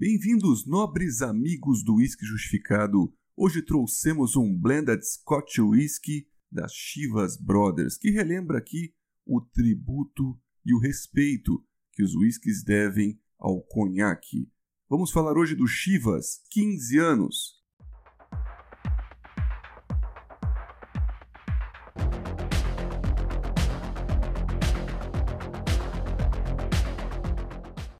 Bem-vindos, nobres amigos do Whisky Justificado. Hoje trouxemos um Blended Scotch Whisky das Chivas Brothers, que relembra aqui o tributo e o respeito que os whiskies devem ao conhaque. Vamos falar hoje do Chivas, 15 anos,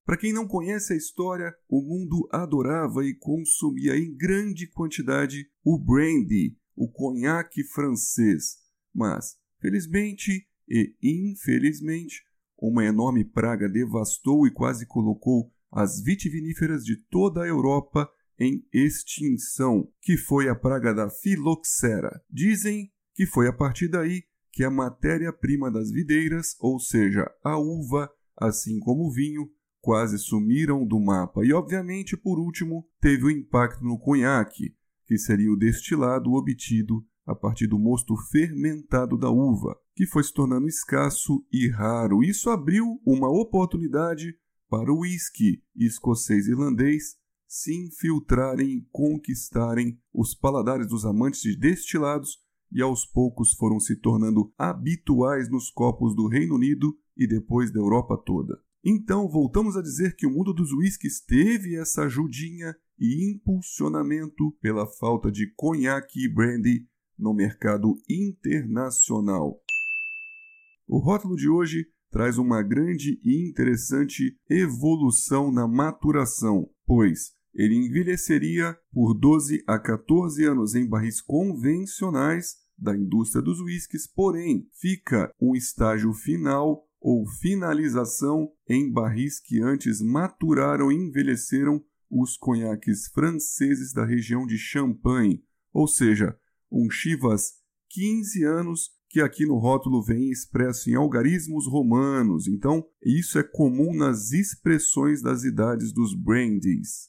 Para quem não conhece a história, o mundo adorava e consumia em grande quantidade o brandy, o conhaque francês. Mas, felizmente e infelizmente, uma enorme praga devastou e quase colocou as vitiviníferas de toda a Europa em extinção, que foi a praga da filoxera. Dizem que foi a partir daí que a matéria-prima das videiras, ou seja, a uva, assim como o vinho, quase sumiram do mapa. E, obviamente, por último, teve o impacto no conhaque, que seria o destilado obtido a partir do mosto fermentado da uva, que foi se tornando escasso e raro. Isso abriu uma oportunidade para o uísque escocês-irlandês se infiltrarem e conquistarem os paladares dos amantes de destilados e aos poucos foram se tornando habituais nos copos do Reino Unido e depois da Europa toda. Então, voltamos a dizer que o mundo dos whiskies teve essa ajudinha e impulsionamento pela falta de conhaque e brandy no mercado internacional. O rótulo de hoje traz uma grande e interessante evolução na maturação, pois ele envelheceria por 12 a 14 anos em barris convencionais da indústria dos whiskies, porém fica um estágio final ou finalização em barris que antes maturaram e envelheceram os conhaques franceses da região de Champagne, ou seja, um Chivas 15 anos que aqui no rótulo vem expresso em algarismos romanos. Então, isso é comum nas expressões das idades dos brandies.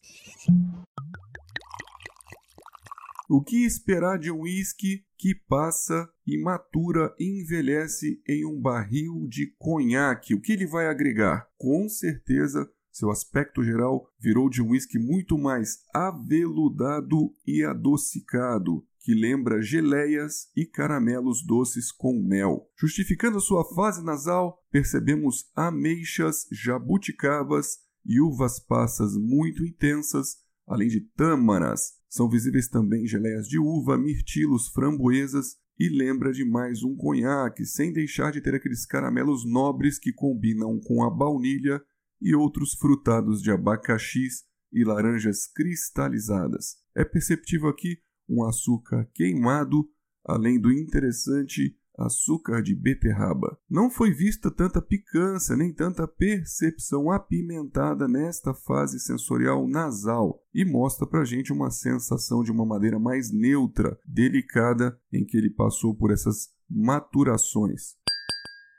O que esperar de um whisky que passa e matura e envelhece em um barril de conhaque? O que ele vai agregar? Com certeza, seu aspecto geral virou de um whisky muito mais aveludado e adocicado, que lembra geleias e caramelos doces com mel. Justificando sua fase nasal, percebemos ameixas, jabuticabas e uvas passas muito intensas, além de tâmaras, são visíveis também geleias de uva, mirtilos, framboesas e lembra de mais um conhaque, sem deixar de ter aqueles caramelos nobres que combinam com a baunilha e outros frutados de abacaxis e laranjas cristalizadas. É perceptível aqui um açúcar queimado, além do interessante açúcar de beterraba. Não foi vista tanta picância nem tanta percepção apimentada nesta fase sensorial nasal e mostra pra gente uma sensação de uma madeira mais neutra, delicada, em que ele passou por essas maturações.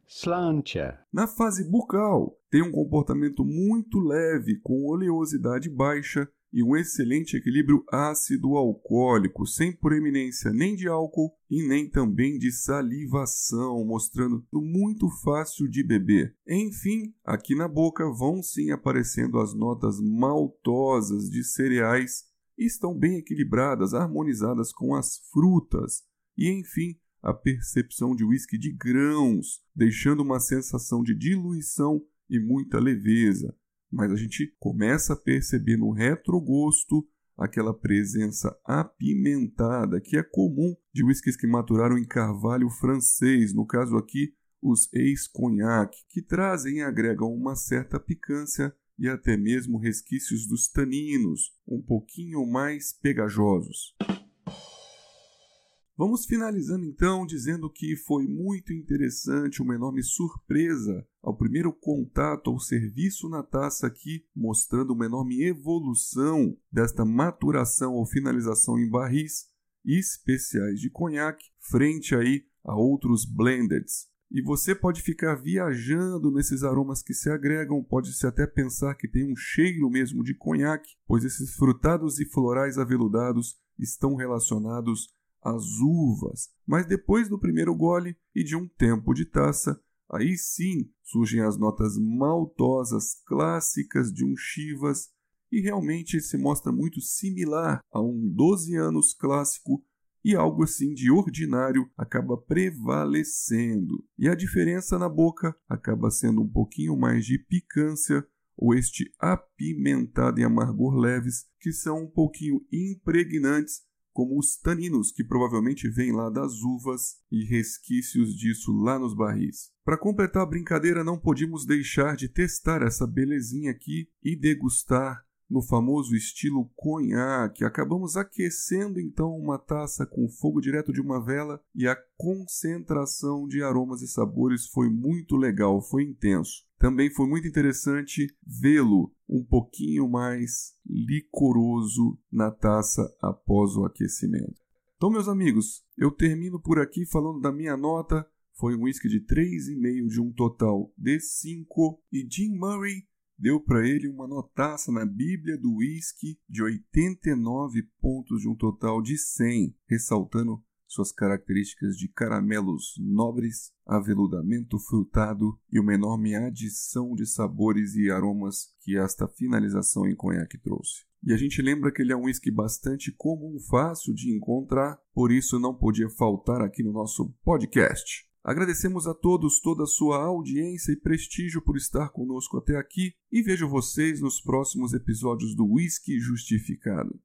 Slantia. Na fase bucal, tem um comportamento muito leve, com oleosidade baixa e um excelente equilíbrio ácido-alcoólico, sem proeminência nem de álcool e nem também de salivação, mostrando muito fácil de beber. Enfim, aqui na boca vão sim aparecendo as notas maltosas de cereais e estão bem equilibradas, harmonizadas com as frutas. E enfim, a percepção de whisky de grãos, deixando uma sensação de diluição e muita leveza mas a gente começa a perceber no retrogosto aquela presença apimentada que é comum de whiskies que maturaram em carvalho francês, no caso aqui os ex-cognac, que trazem e agregam uma certa picância e até mesmo resquícios dos taninos, um pouquinho mais pegajosos. Vamos finalizando então dizendo que foi muito interessante, uma enorme surpresa ao primeiro contato ao serviço na taça aqui, mostrando uma enorme evolução desta maturação ou finalização em barris especiais de conhaque frente aí a outros blendeds. E você pode ficar viajando nesses aromas que se agregam, pode-se até pensar que tem um cheiro mesmo de conhaque, pois esses frutados e florais aveludados estão relacionados as uvas, mas depois do primeiro gole e de um tempo de taça, aí sim surgem as notas maltosas clássicas de um chivas e realmente se mostra muito similar a um 12 anos clássico e algo assim de ordinário acaba prevalecendo. E a diferença na boca acaba sendo um pouquinho mais de picância ou este apimentado e amargor leves que são um pouquinho impregnantes como os taninos que provavelmente vêm lá das uvas e resquícios disso lá nos barris. Para completar a brincadeira, não podíamos deixar de testar essa belezinha aqui e degustar no famoso estilo conhaque. Acabamos aquecendo então uma taça com fogo direto de uma vela e a concentração de aromas e sabores foi muito legal, foi intenso. Também foi muito interessante vê-lo um pouquinho mais licoroso na taça após o aquecimento. Então, meus amigos, eu termino por aqui falando da minha nota. Foi um whisky de 3,5 de um total de 5 e Jim Murray deu para ele uma notaça na Bíblia do Whisky de 89 pontos de um total de 100, ressaltando suas características de caramelos nobres, aveludamento frutado e uma enorme adição de sabores e aromas que esta finalização em conhaque trouxe. E a gente lembra que ele é um whisky bastante comum, fácil de encontrar, por isso não podia faltar aqui no nosso podcast. Agradecemos a todos toda a sua audiência e prestígio por estar conosco até aqui e vejo vocês nos próximos episódios do Whisky Justificado.